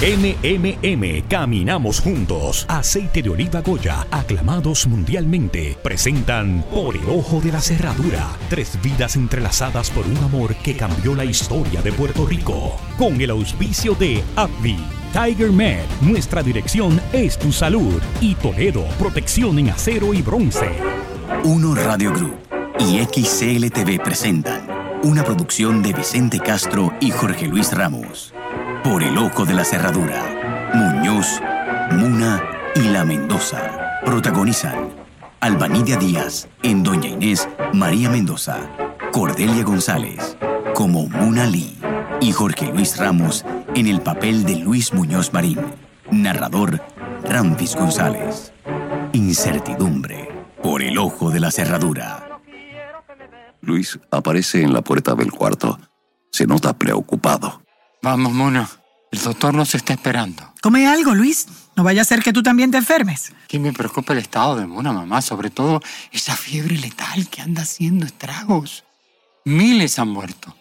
MMM, caminamos juntos. Aceite de oliva Goya, aclamados mundialmente, presentan Por el ojo de la cerradura. Tres vidas entrelazadas por un amor que cambió la historia de Puerto Rico. Con el auspicio de AbbVie. Tiger Med, nuestra dirección es tu salud. Y Toledo, protección en acero y bronce. Uno Radio Group y XCLTV presentan una producción de Vicente Castro y Jorge Luis Ramos. Por el ojo de la cerradura. Muñoz, Muna y La Mendoza. Protagonizan Albanidia Díaz en Doña Inés María Mendoza. Cordelia González como Muna Lee. Y Jorge Luis Ramos en el papel de Luis Muñoz Marín. Narrador Ramfis González. Incertidumbre. Por el ojo de la cerradura. Luis aparece en la puerta del cuarto. Se nota preocupado. Vamos, Mona. El doctor nos está esperando. Come algo, Luis. No vaya a ser que tú también te enfermes. Que me preocupa el estado de Mona, mamá. Sobre todo esa fiebre letal que anda haciendo estragos. Miles han muerto.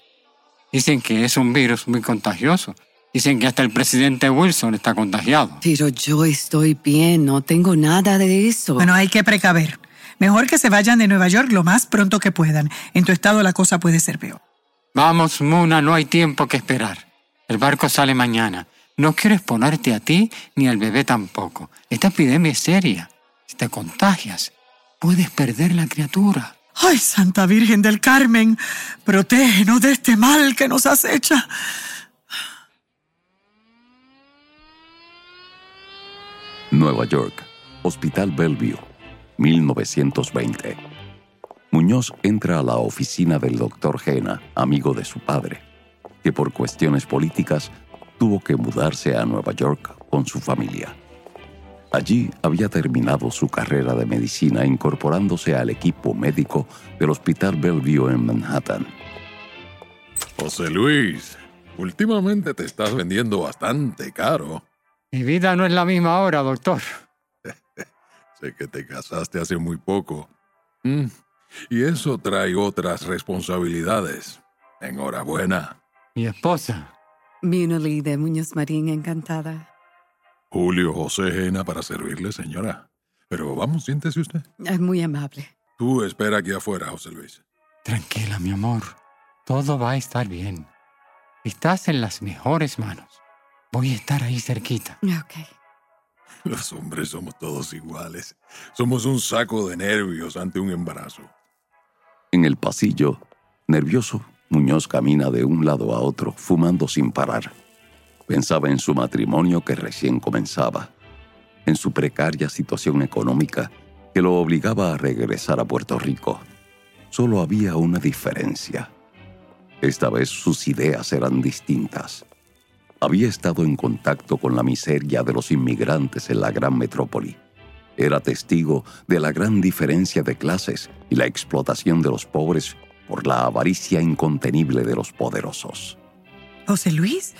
Dicen que es un virus muy contagioso. Dicen que hasta el presidente Wilson está contagiado. Pero yo estoy bien, no tengo nada de eso. Bueno, hay que precaver. Mejor que se vayan de Nueva York lo más pronto que puedan. En tu estado la cosa puede ser peor. Vamos, Muna, no hay tiempo que esperar. El barco sale mañana. No quiero exponerte a ti ni al bebé tampoco. Esta epidemia es seria. Si te contagias, puedes perder la criatura. Ay, Santa Virgen del Carmen, protégenos de este mal que nos acecha. Nueva York, Hospital Bellevue, 1920. Muñoz entra a la oficina del doctor Jena, amigo de su padre, que por cuestiones políticas tuvo que mudarse a Nueva York con su familia. Allí había terminado su carrera de medicina incorporándose al equipo médico del Hospital Bellevue en Manhattan. José Luis, últimamente te estás vendiendo bastante caro. Mi vida no es la misma ahora, doctor. sé que te casaste hace muy poco. Mm, y eso trae otras responsabilidades. Enhorabuena. Mi esposa. Munali de Muñoz Marín, encantada. Julio José Jena para servirle, señora. Pero vamos, siéntese usted. Es muy amable. Tú espera aquí afuera, José Luis. Tranquila, mi amor. Todo va a estar bien. Estás en las mejores manos. Voy a estar ahí cerquita. Ok. Los hombres somos todos iguales. Somos un saco de nervios ante un embarazo. En el pasillo, nervioso, Muñoz camina de un lado a otro, fumando sin parar. Pensaba en su matrimonio que recién comenzaba, en su precaria situación económica que lo obligaba a regresar a Puerto Rico. Solo había una diferencia. Esta vez sus ideas eran distintas. Había estado en contacto con la miseria de los inmigrantes en la gran metrópoli. Era testigo de la gran diferencia de clases y la explotación de los pobres por la avaricia incontenible de los poderosos. José Luis,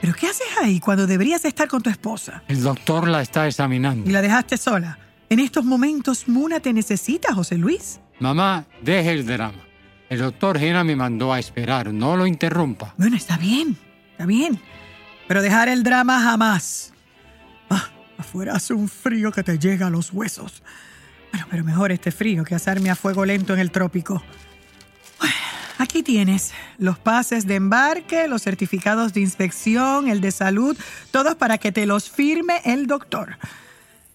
¿pero qué haces ahí cuando deberías estar con tu esposa? El doctor la está examinando. Y la dejaste sola. En estos momentos, Muna te necesita, José Luis. Mamá, deje el drama. El doctor Gena me mandó a esperar. No lo interrumpa. Bueno, está bien, está bien. Pero dejar el drama jamás. Ah, afuera hace un frío que te llega a los huesos. Bueno, pero mejor este frío que asarme a fuego lento en el trópico. Aquí tienes los pases de embarque, los certificados de inspección, el de salud, todos para que te los firme el doctor.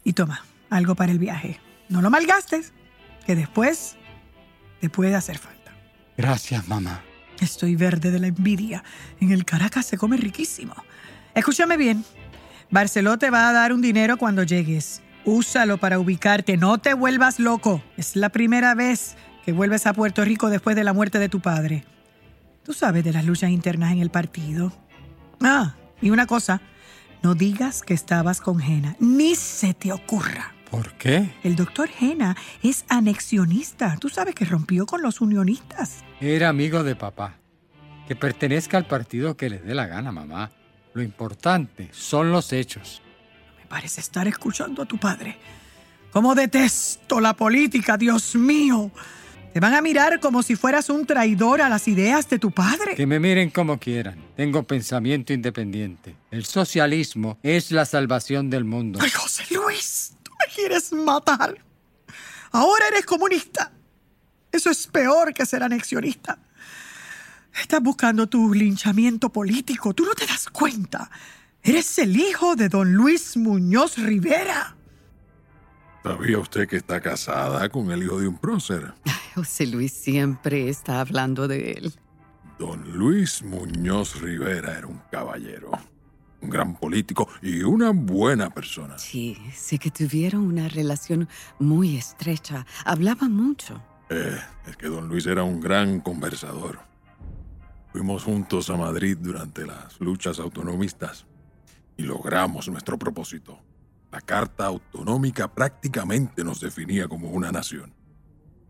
Y toma, algo para el viaje. No lo malgastes, que después te puede hacer falta. Gracias, mamá. Estoy verde de la envidia. En el Caracas se come riquísimo. Escúchame bien. Barceló te va a dar un dinero cuando llegues. Úsalo para ubicarte. No te vuelvas loco. Es la primera vez que vuelves a Puerto Rico después de la muerte de tu padre. Tú sabes de las luchas internas en el partido. Ah, y una cosa. No digas que estabas con Jena. Ni se te ocurra. ¿Por qué? El doctor Jena es anexionista. Tú sabes que rompió con los unionistas. Era amigo de papá. Que pertenezca al partido que le dé la gana, mamá. Lo importante son los hechos. Me parece estar escuchando a tu padre. ¿Cómo detesto la política, Dios mío? Te van a mirar como si fueras un traidor a las ideas de tu padre. Que me miren como quieran. Tengo pensamiento independiente. El socialismo es la salvación del mundo. Ay, José Luis, tú me quieres matar. Ahora eres comunista. Eso es peor que ser anexionista. Estás buscando tu linchamiento político. Tú no te das cuenta. Eres el hijo de don Luis Muñoz Rivera. ¿Sabía usted que está casada con el hijo de un prócer? José Luis siempre está hablando de él. Don Luis Muñoz Rivera era un caballero, un gran político y una buena persona. Sí, sé que tuvieron una relación muy estrecha. Hablaban mucho. Eh, es que don Luis era un gran conversador. Fuimos juntos a Madrid durante las luchas autonomistas y logramos nuestro propósito. La Carta Autonómica prácticamente nos definía como una nación.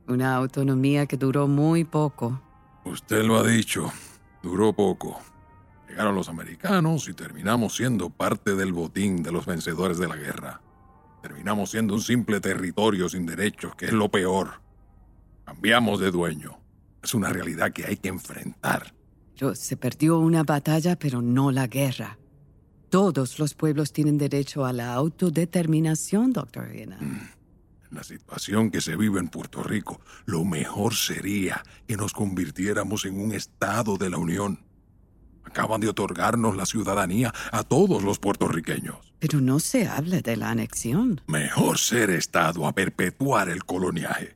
Una autonomía que duró muy poco. Usted lo ha dicho, duró poco. Llegaron los americanos y terminamos siendo parte del botín de los vencedores de la guerra. Terminamos siendo un simple territorio sin derechos, que es lo peor. Cambiamos de dueño. Es una realidad que hay que enfrentar. Pero se perdió una batalla, pero no la guerra. Todos los pueblos tienen derecho a la autodeterminación, doctor Hena. En la situación que se vive en Puerto Rico, lo mejor sería que nos convirtiéramos en un Estado de la Unión. Acaban de otorgarnos la ciudadanía a todos los puertorriqueños. Pero no se habla de la anexión. Mejor ser Estado a perpetuar el coloniaje.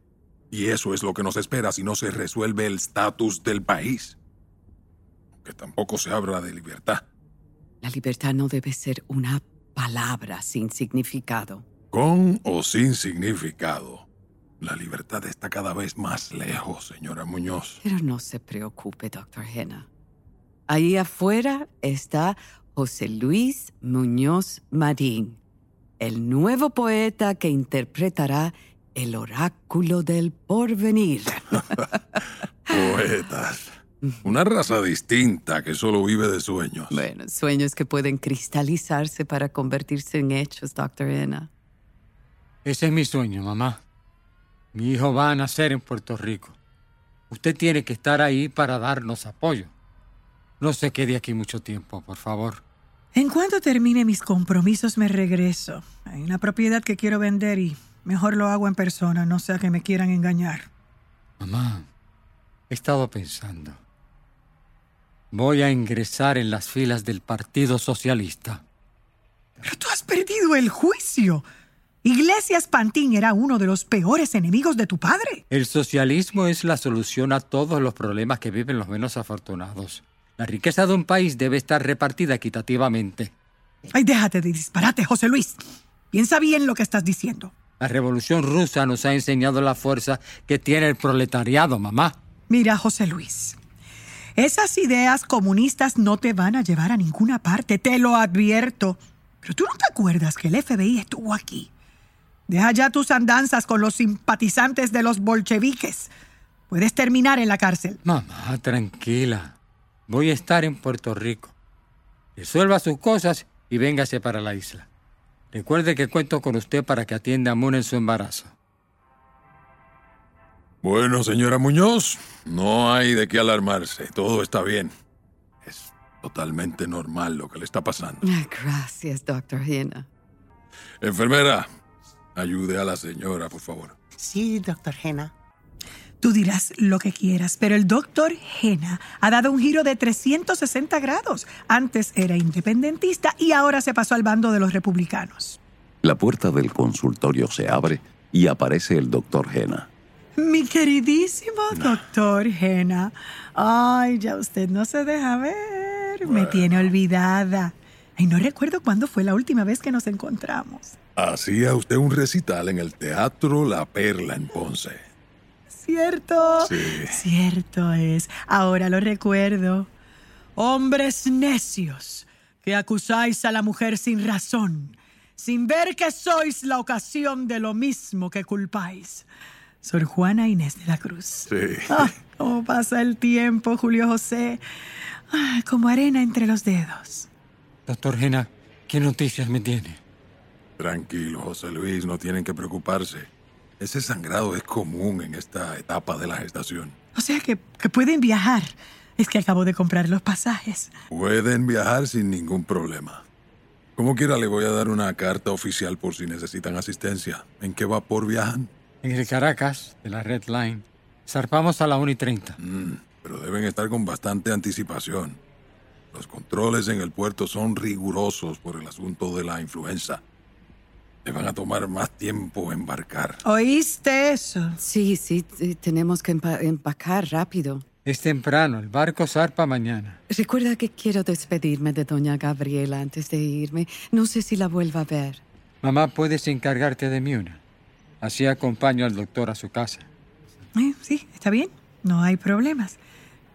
Y eso es lo que nos espera si no se resuelve el estatus del país. Que tampoco se habla de libertad. La libertad no debe ser una palabra sin significado. Con o sin significado. La libertad está cada vez más lejos, señora Muñoz. Pero no se preocupe, doctor Hena. Ahí afuera está José Luis Muñoz Marín, el nuevo poeta que interpretará el oráculo del porvenir. Poetas. Una raza distinta que solo vive de sueños. bueno, sueños que pueden cristalizarse para convertirse en hechos, doctor Hena. Ese es mi sueño, mamá. Mi hijo va a nacer en Puerto Rico. Usted tiene que estar ahí para darnos apoyo. No se quede aquí mucho tiempo, por favor. En cuanto termine mis compromisos me regreso. Hay una propiedad que quiero vender y mejor lo hago en persona, no sea que me quieran engañar. Mamá, he estado pensando. Voy a ingresar en las filas del Partido Socialista. Pero tú has perdido el juicio. Iglesias Pantín era uno de los peores enemigos de tu padre. El socialismo es la solución a todos los problemas que viven los menos afortunados. La riqueza de un país debe estar repartida equitativamente. Ay, déjate de disparate, José Luis. Piensa bien lo que estás diciendo. La revolución rusa nos ha enseñado la fuerza que tiene el proletariado, mamá. Mira, José Luis. Esas ideas comunistas no te van a llevar a ninguna parte, te lo advierto. Pero tú no te acuerdas que el FBI estuvo aquí. Deja ya tus andanzas con los simpatizantes de los bolcheviques. Puedes terminar en la cárcel. Mamá, tranquila. Voy a estar en Puerto Rico. Resuelva sus cosas y véngase para la isla. Recuerde que cuento con usted para que atienda a Moon en su embarazo. Bueno, señora Muñoz, no hay de qué alarmarse. Todo está bien. Es totalmente normal lo que le está pasando. Ah, Gracias, doctor Hena. Enfermera, ayude a la señora, por favor. Sí, doctor Hena. Tú dirás lo que quieras, pero el doctor Hena ha dado un giro de 360 grados. Antes era independentista y ahora se pasó al bando de los republicanos. La puerta del consultorio se abre y aparece el doctor Hena. Mi queridísimo doctor Hena. Ay, ya usted no se deja ver. Me tiene olvidada. Ay, no recuerdo cuándo fue la última vez que nos encontramos. Hacía usted un recital en el Teatro La Perla en Ponce. ¿Cierto? Sí. Cierto es. Ahora lo recuerdo. Hombres necios que acusáis a la mujer sin razón, sin ver que sois la ocasión de lo mismo que culpáis. Sor Juana Inés de la Cruz. Sí. Ah, ¿Cómo pasa el tiempo, Julio José? Ah, como arena entre los dedos. Doctor Hena, ¿qué noticias me tiene? Tranquilo, José Luis, no tienen que preocuparse. Ese sangrado es común en esta etapa de la gestación. O sea que, que pueden viajar. Es que acabo de comprar los pasajes. Pueden viajar sin ningún problema. Como quiera, le voy a dar una carta oficial por si necesitan asistencia. ¿En qué vapor viajan? En el Caracas, de la Red Line, zarpamos a la 1 y 30. Mm, pero deben estar con bastante anticipación. Los controles en el puerto son rigurosos por el asunto de la influenza. Le van a tomar más tiempo embarcar. ¿Oíste eso? Sí, sí, sí, tenemos que empa- empacar rápido. Es temprano, el barco zarpa mañana. Recuerda que quiero despedirme de doña Gabriela antes de irme. No sé si la vuelva a ver. Mamá, puedes encargarte de Miuna. Así acompaño al doctor a su casa. Eh, sí, está bien. No hay problemas.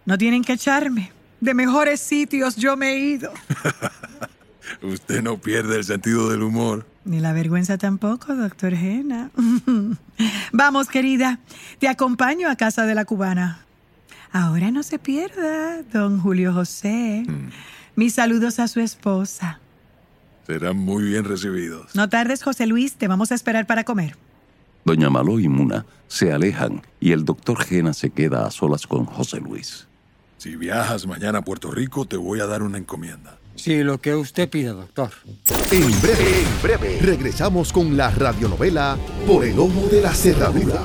No tienen que echarme. De mejores sitios yo me he ido. Usted no pierde el sentido del humor. Ni la vergüenza tampoco, doctor Jena. Vamos, querida. Te acompaño a casa de la cubana. Ahora no se pierda, don Julio José. Mis saludos a su esposa. Serán muy bien recibidos. No tardes, José Luis. Te vamos a esperar para comer. Doña Maló y Muna se alejan y el doctor Gena se queda a solas con José Luis. Si viajas mañana a Puerto Rico, te voy a dar una encomienda. Sí, lo que usted pida, doctor. En breve, en breve, regresamos con la radionovela Por el ojo de la cerradura.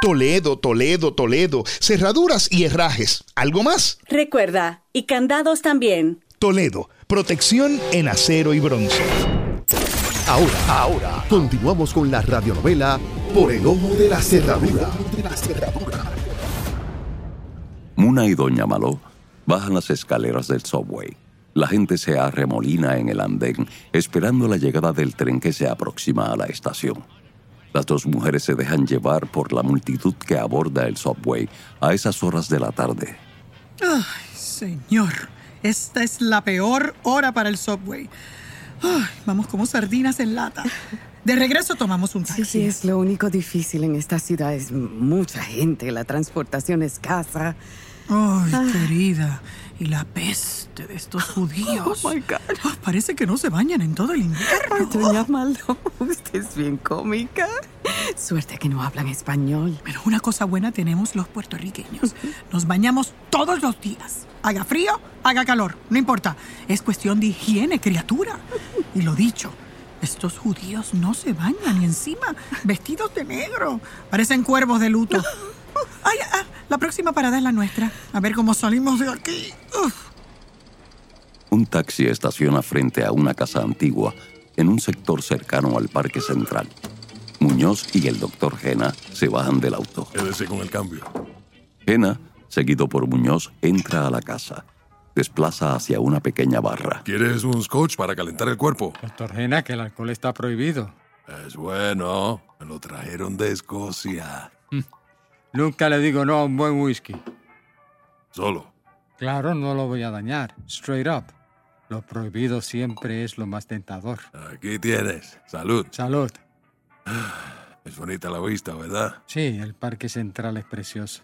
Toledo, Toledo, Toledo. Cerraduras y herrajes. ¿Algo más? Recuerda, y candados también. Toledo, protección en acero y bronce. Ahora, ahora, continuamos con la radionovela Por el ojo de la cerradura. Muna y Doña Maló bajan las escaleras del subway. La gente se arremolina en el andén, esperando la llegada del tren que se aproxima a la estación. Las dos mujeres se dejan llevar por la multitud que aborda el subway a esas horas de la tarde. Ay, señor. Esta es la peor hora para el subway. Ay, vamos como sardinas en lata. De regreso tomamos un taxi. Sí, sí, es lo único difícil en esta ciudad. Es mucha gente, la transportación escasa. Ay, Ah. querida. Y la peste de estos judíos. Oh, my God. Ah, parece que no se bañan en todo el invierno. Ay, doña Maldo, usted es bien cómica. Suerte que no hablan español. Pero una cosa buena tenemos los puertorriqueños. Nos bañamos todos los días. Haga frío, haga calor, no importa. Es cuestión de higiene, criatura. Y lo dicho, estos judíos no se bañan y encima vestidos de negro. Parecen cuervos de luto. Ay, ah, la próxima parada es la nuestra. A ver cómo salimos de aquí. Uf. Un taxi estaciona frente a una casa antigua en un sector cercano al Parque Central. Muñoz y el doctor Gena se bajan del auto. Quédese con el cambio. Gena, seguido por Muñoz, entra a la casa. desplaza hacia una pequeña barra. ¿Quieres un scotch para calentar el cuerpo? Doctor Gena, que el alcohol está prohibido. Es bueno. Me lo trajeron de Escocia. Nunca le digo no a un buen whisky. Solo. Claro, no lo voy a dañar. Straight up. Lo prohibido siempre es lo más tentador. Aquí tienes. Salud. Salud. Es bonita la vista, ¿verdad? Sí, el Parque Central es precioso.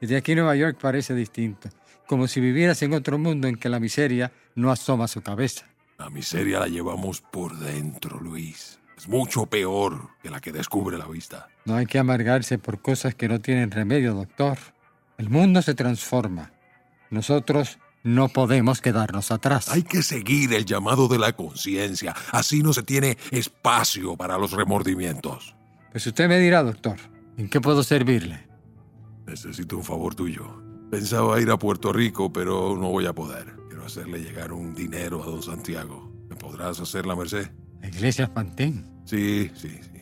Y de aquí Nueva York parece distinto. Como si vivieras en otro mundo en que la miseria no asoma su cabeza. La miseria la llevamos por dentro, Luis. Es mucho peor que la que descubre la vista. No hay que amargarse por cosas que no tienen remedio, doctor. El mundo se transforma. Nosotros no podemos quedarnos atrás. Hay que seguir el llamado de la conciencia. Así no se tiene espacio para los remordimientos. Pues usted me dirá, doctor, ¿en qué puedo servirle? Necesito un favor tuyo. Pensaba ir a Puerto Rico, pero no voy a poder. Quiero hacerle llegar un dinero a don Santiago. ¿Me podrás hacer la merced? ¿La iglesia? Sí, sí, sí.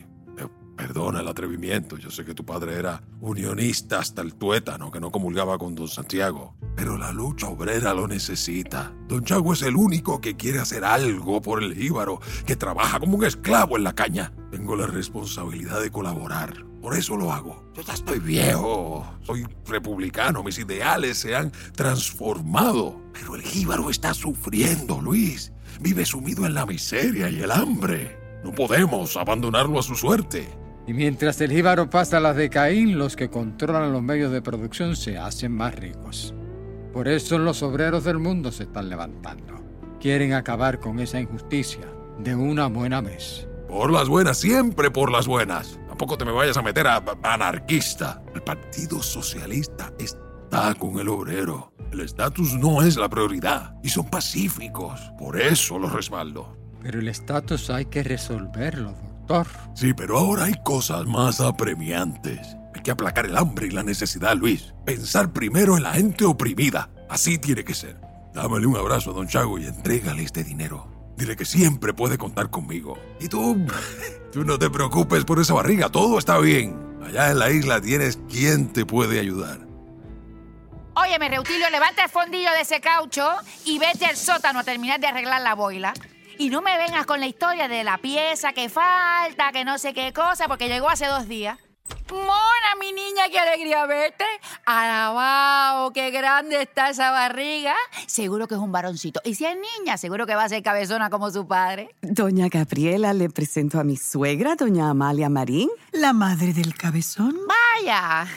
Perdona el atrevimiento. Yo sé que tu padre era unionista hasta el tuétano, que no comulgaba con don Santiago. Pero la lucha obrera lo necesita. Don Chago es el único que quiere hacer algo por el jíbaro, que trabaja como un esclavo en la caña. Tengo la responsabilidad de colaborar. Por eso lo hago. Yo ya estoy viejo. Soy republicano. Mis ideales se han transformado. Pero el jíbaro está sufriendo, Luis. Vive sumido en la miseria y el hambre. No podemos abandonarlo a su suerte. Y mientras el jíbaro pasa las de Caín, los que controlan los medios de producción se hacen más ricos. Por eso los obreros del mundo se están levantando. Quieren acabar con esa injusticia de una buena vez. Por las buenas, siempre por las buenas. Tampoco te me vayas a meter a, a anarquista. El Partido Socialista está con el obrero. El estatus no es la prioridad y son pacíficos. Por eso los respaldo. Pero el estatus hay que resolverlo, doctor. Sí, pero ahora hay cosas más apremiantes. Hay que aplacar el hambre y la necesidad, Luis. Pensar primero en la gente oprimida. Así tiene que ser. Dámele un abrazo a don Chago y entrégale este dinero. Dile que siempre puede contar conmigo. Y tú, tú no te preocupes por esa barriga, todo está bien. Allá en la isla tienes quien te puede ayudar. Óyeme, Reutilio, levanta el fondillo de ese caucho y vete al sótano a terminar de arreglar la boila. Y no me vengas con la historia de la pieza que falta, que no sé qué cosa, porque llegó hace dos días. Mona, mi niña, qué alegría verte. Alabao, qué grande está esa barriga. Seguro que es un varoncito. Y si es niña, seguro que va a ser cabezona como su padre. Doña Gabriela, le presento a mi suegra, doña Amalia Marín. La madre del cabezón. Vaya.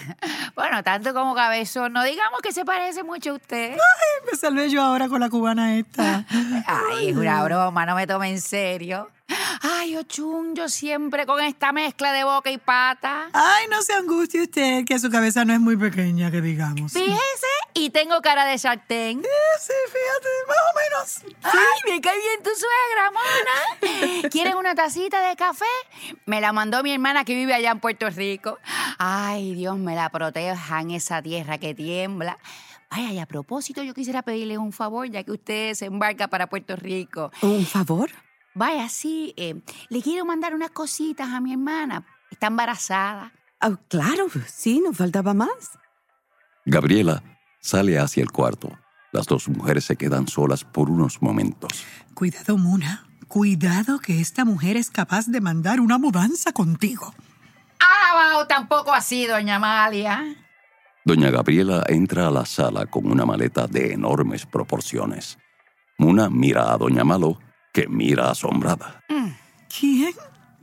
Bueno, tanto como cabezón, no digamos que se parece mucho a usted. Ay, me salvé yo ahora con la cubana esta. Ay, es una broma, no me tome en serio. Ay, Ochun, yo siempre con esta mezcla de boca y pata. Ay, no se angustie usted, que su cabeza no es muy pequeña, que digamos. Fíjese, y tengo cara de sartén. Sí, fíjate, más o menos. Ay, me cae bien tu suegra, mona. ¿Quieren una tacita de café? Me la mandó mi hermana que vive allá en Puerto Rico. Ay, Dios me la proteja en esa tierra que tiembla. Vaya, y a propósito, yo quisiera pedirle un favor, ya que usted se embarca para Puerto Rico. ¿Un favor? Vaya, sí, eh, le quiero mandar unas cositas a mi hermana. Está embarazada. Oh, claro, sí, no faltaba más. Gabriela sale hacia el cuarto. Las dos mujeres se quedan solas por unos momentos. Cuidado, Muna. Cuidado que esta mujer es capaz de mandar una mudanza contigo. Alabao tampoco así, doña Amalia. Doña Gabriela entra a la sala con una maleta de enormes proporciones. Muna mira a Doña Malo, que mira asombrada. ¿Quién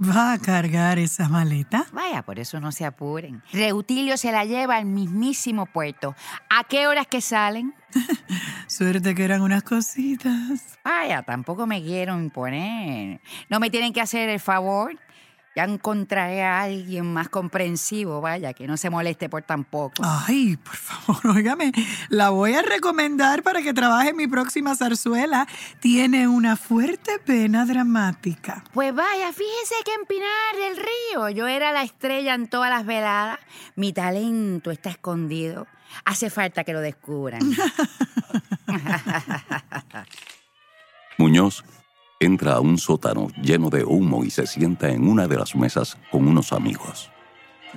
va a cargar esa maleta? Vaya, por eso no se apuren. Reutilio se la lleva al mismísimo puerto. ¿A qué horas que salen? Suerte que eran unas cositas. Vaya, tampoco me quiero imponer. No me tienen que hacer el favor. Ya encontraré a alguien más comprensivo, vaya, que no se moleste por tan poco. Ay, por favor, óigame, la voy a recomendar para que trabaje en mi próxima zarzuela. Tiene una fuerte pena dramática. Pues vaya, fíjese que en Pinar del Río yo era la estrella en todas las veladas. Mi talento está escondido. Hace falta que lo descubran. Muñoz entra a un sótano lleno de humo y se sienta en una de las mesas con unos amigos.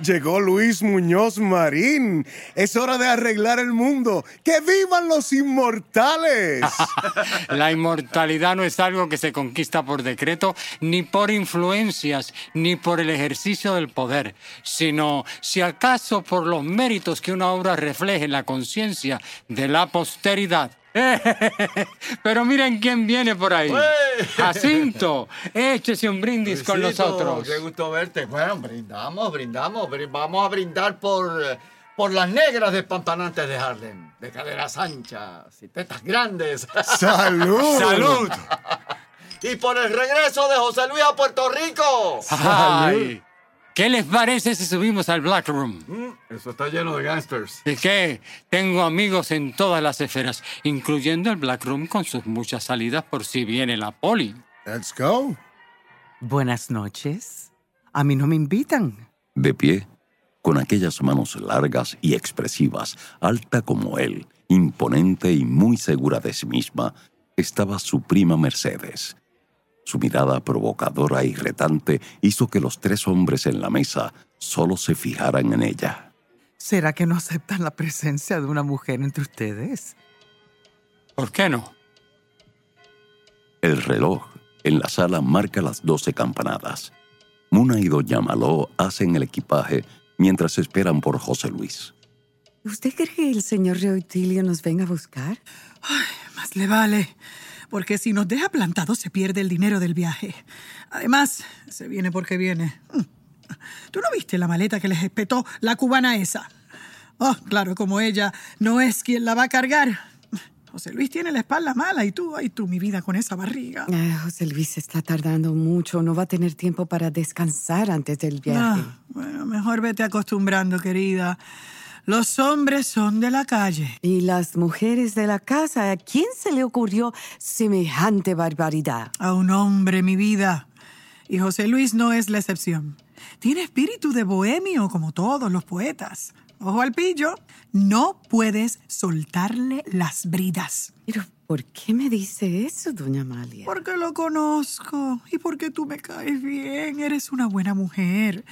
Llegó Luis Muñoz Marín. Es hora de arreglar el mundo. ¡Que vivan los inmortales! La inmortalidad no es algo que se conquista por decreto, ni por influencias, ni por el ejercicio del poder, sino, si acaso, por los méritos que una obra refleje en la conciencia de la posteridad. Pero miren quién viene por ahí. Jacinto, échese un brindis con Luisito, nosotros. Qué gusto verte. Bueno, brindamos, brindamos. brin- Vamos a brindar por, por las negras despampanantes de Harlem. De caderas anchas y tetas grandes. ¡Salud! ¡Salud! y por el regreso de José Luis a Puerto Rico. Ay, ¿Qué les parece si subimos al Black Room? Mm, Eso está lleno de gangsters. ¿Y qué? Tengo amigos en todas las esferas, incluyendo el Black Room con sus muchas salidas por si viene la poli. Let's go. Buenas noches. A mí no me invitan. De pie, con aquellas manos largas y expresivas, alta como él, imponente y muy segura de sí misma, estaba su prima Mercedes. Su mirada provocadora y retante hizo que los tres hombres en la mesa solo se fijaran en ella. ¿Será que no aceptan la presencia de una mujer entre ustedes? ¿Por qué no? El reloj en la sala marca las doce campanadas. Muna y Doña Maló hacen el equipaje mientras esperan por José Luis. ¿Usted cree que el señor Reutilio nos venga a buscar? Más le vale, porque si nos deja plantados se pierde el dinero del viaje. Además, se viene porque viene. ¿Tú no viste la maleta que les espetó la cubana esa? Oh, claro, como ella no es quien la va a cargar. José Luis tiene la espalda mala y tú, ay tú, mi vida, con esa barriga. Ah, José Luis está tardando mucho. No va a tener tiempo para descansar antes del viaje. Ah, bueno, mejor vete acostumbrando, querida. Los hombres son de la calle. Y las mujeres de la casa, ¿a quién se le ocurrió semejante barbaridad? A un hombre, mi vida. Y José Luis no es la excepción. Tiene espíritu de bohemio, como todos los poetas. Ojo al pillo, no puedes soltarle las bridas. Pero, ¿por qué me dice eso, doña Amalia? Porque lo conozco y porque tú me caes bien. Eres una buena mujer.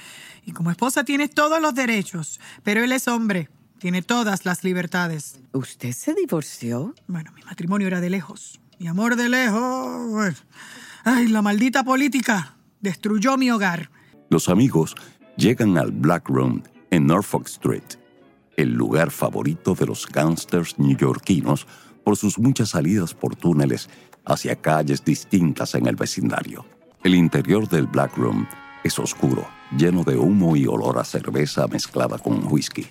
Y como esposa tienes todos los derechos. Pero él es hombre. Tiene todas las libertades. ¿Usted se divorció? Bueno, mi matrimonio era de lejos. Mi amor de lejos. bueno. Ay, la maldita política destruyó mi hogar. Los amigos llegan al Black Room en Norfolk Street, el lugar favorito de los gángsters neoyorquinos por sus muchas salidas por túneles hacia calles distintas en el vecindario. El interior del Black Room es oscuro, lleno de humo y olor a cerveza mezclada con whisky.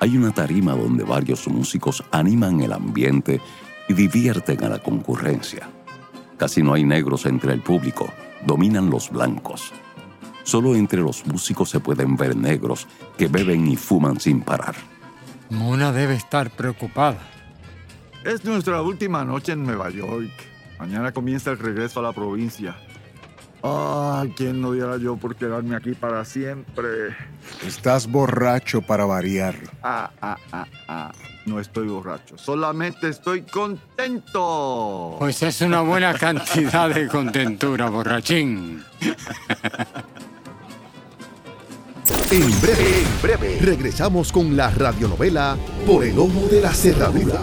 Hay una tarima donde varios músicos animan el ambiente y divierten a la concurrencia. Casi no hay negros entre el público, dominan los blancos. Solo entre los músicos se pueden ver negros que beben y fuman sin parar. Mona debe estar preocupada. Es nuestra última noche en Nueva York. Mañana comienza el regreso a la provincia. Ah, ¿quién no diera yo por quedarme aquí para siempre? Estás borracho para variar. Ah, ah, ah, ah. No estoy borracho, solamente estoy contento. Pues es una buena cantidad de contentura, borrachín. En breve, en breve, regresamos con la radionovela Por el ojo de la cerradura.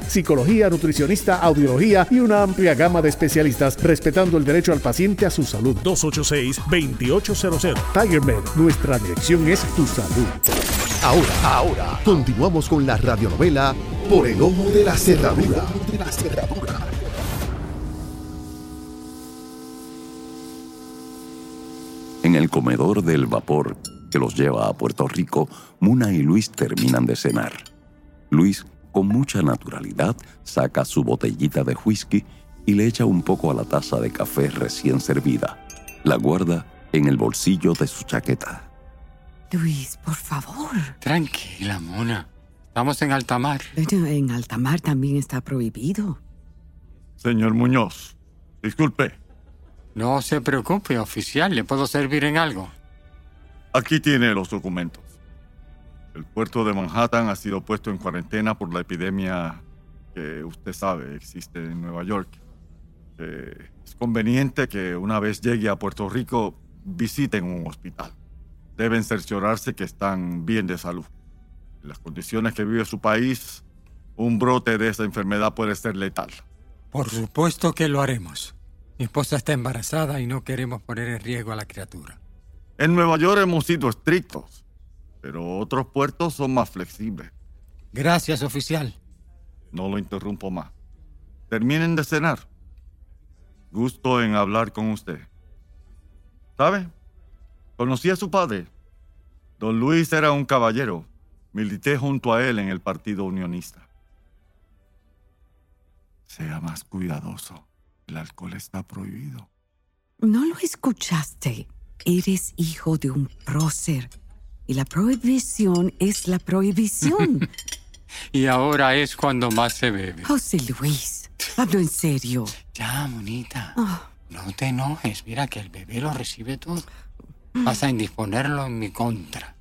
psicología, nutricionista, audiología y una amplia gama de especialistas, respetando el derecho al paciente a su salud. 286-2800. Tiger Med, nuestra dirección es tu salud. Ahora, ahora, continuamos con la radionovela Por el ojo de la cerradura. De la cerradura. En el comedor del vapor que los lleva a Puerto Rico, Muna y Luis terminan de cenar. Luis, con mucha naturalidad, saca su botellita de whisky y le echa un poco a la taza de café recién servida. La guarda en el bolsillo de su chaqueta. Luis, por favor. Tranquila, Mona. Estamos en alta mar. Pero en alta mar también está prohibido. Señor Muñoz, disculpe. No se preocupe, oficial. ¿Le puedo servir en algo? Aquí tiene los documentos. El puerto de Manhattan ha sido puesto en cuarentena por la epidemia que usted sabe existe en Nueva York. Eh, es conveniente que una vez llegue a Puerto Rico visiten un hospital. Deben cerciorarse que están bien de salud. En las condiciones que vive su país, un brote de esa enfermedad puede ser letal. Por supuesto que lo haremos. Mi esposa está embarazada y no queremos poner en riesgo a la criatura. En Nueva York hemos sido estrictos, pero otros puertos son más flexibles. Gracias, oficial. No lo interrumpo más. Terminen de cenar. Gusto en hablar con usted. ¿Sabe? Conocí a su padre. Don Luis era un caballero. Milité junto a él en el Partido Unionista. Sea más cuidadoso. El alcohol está prohibido. No lo escuchaste. Eres hijo de un prócer. Y la prohibición es la prohibición. y ahora es cuando más se bebe. José Luis, hablo en serio. Ya, monita. Oh. No te enojes. Mira que el bebé lo recibe todo. Vas a indisponerlo en mi contra.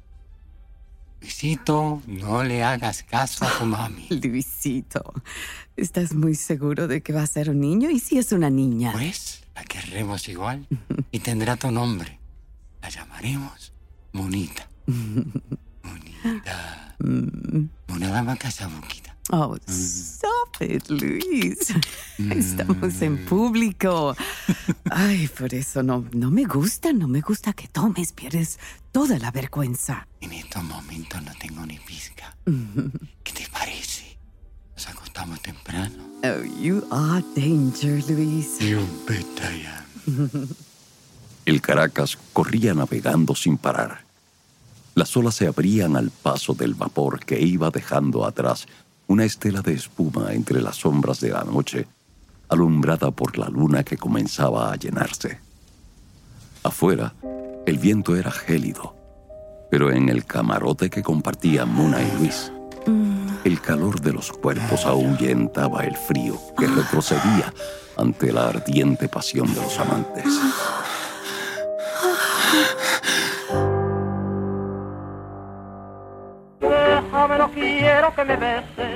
Luisito, no le hagas caso a tu mami. Luisito, ¿estás muy seguro de que va a ser un niño? ¿Y si es una niña? Pues la querremos igual y tendrá tu nombre. La llamaremos Monita. Monita. Mona dama casabuquita. Oh, stop it, Luis. Estamos en público. Ay, por eso no, no me gusta, no me gusta que tomes, pierdes toda la vergüenza. En estos momentos no tengo ni pizca. ¿Qué te parece? Nos acostamos temprano. Oh, you are danger, Luis. You bet I am. El Caracas corría navegando sin parar. Las olas se abrían al paso del vapor que iba dejando atrás una estela de espuma entre las sombras de la noche, alumbrada por la luna que comenzaba a llenarse. Afuera, el viento era gélido, pero en el camarote que compartían Muna y Luis, el calor de los cuerpos ahuyentaba el frío que retrocedía ante la ardiente pasión de los amantes.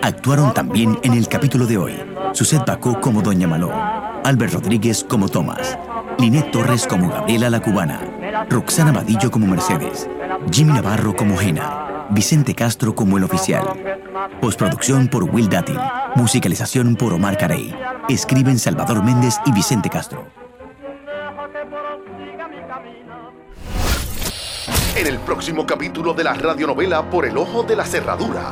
Actuaron también en el capítulo de hoy Suset Bacó como Doña Maló, Albert Rodríguez como Tomás, Linet Torres como Gabriela la Cubana, Roxana Vadillo como Mercedes, Jimmy Navarro como Jena, Vicente Castro como el oficial. Postproducción por Will Dátil, musicalización por Omar Carey. Escriben Salvador Méndez y Vicente Castro. En el próximo capítulo de la radionovela Por el ojo de la cerradura.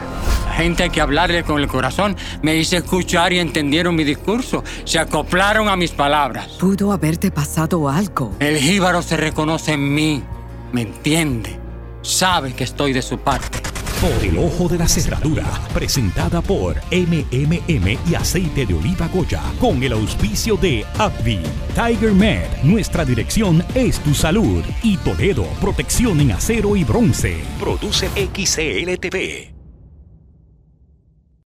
Gente hay que hablarle con el corazón. Me hice escuchar y entendieron mi discurso. Se acoplaron a mis palabras. Pudo haberte pasado algo. El jíbaro se reconoce en mí. Me entiende. Sabe que estoy de su parte. Por el ojo de la cerradura, presentada por MMM y aceite de oliva Goya, con el auspicio de Abby, Tiger Med, nuestra dirección es tu salud, y Toledo, protección en acero y bronce. Produce XCLTV.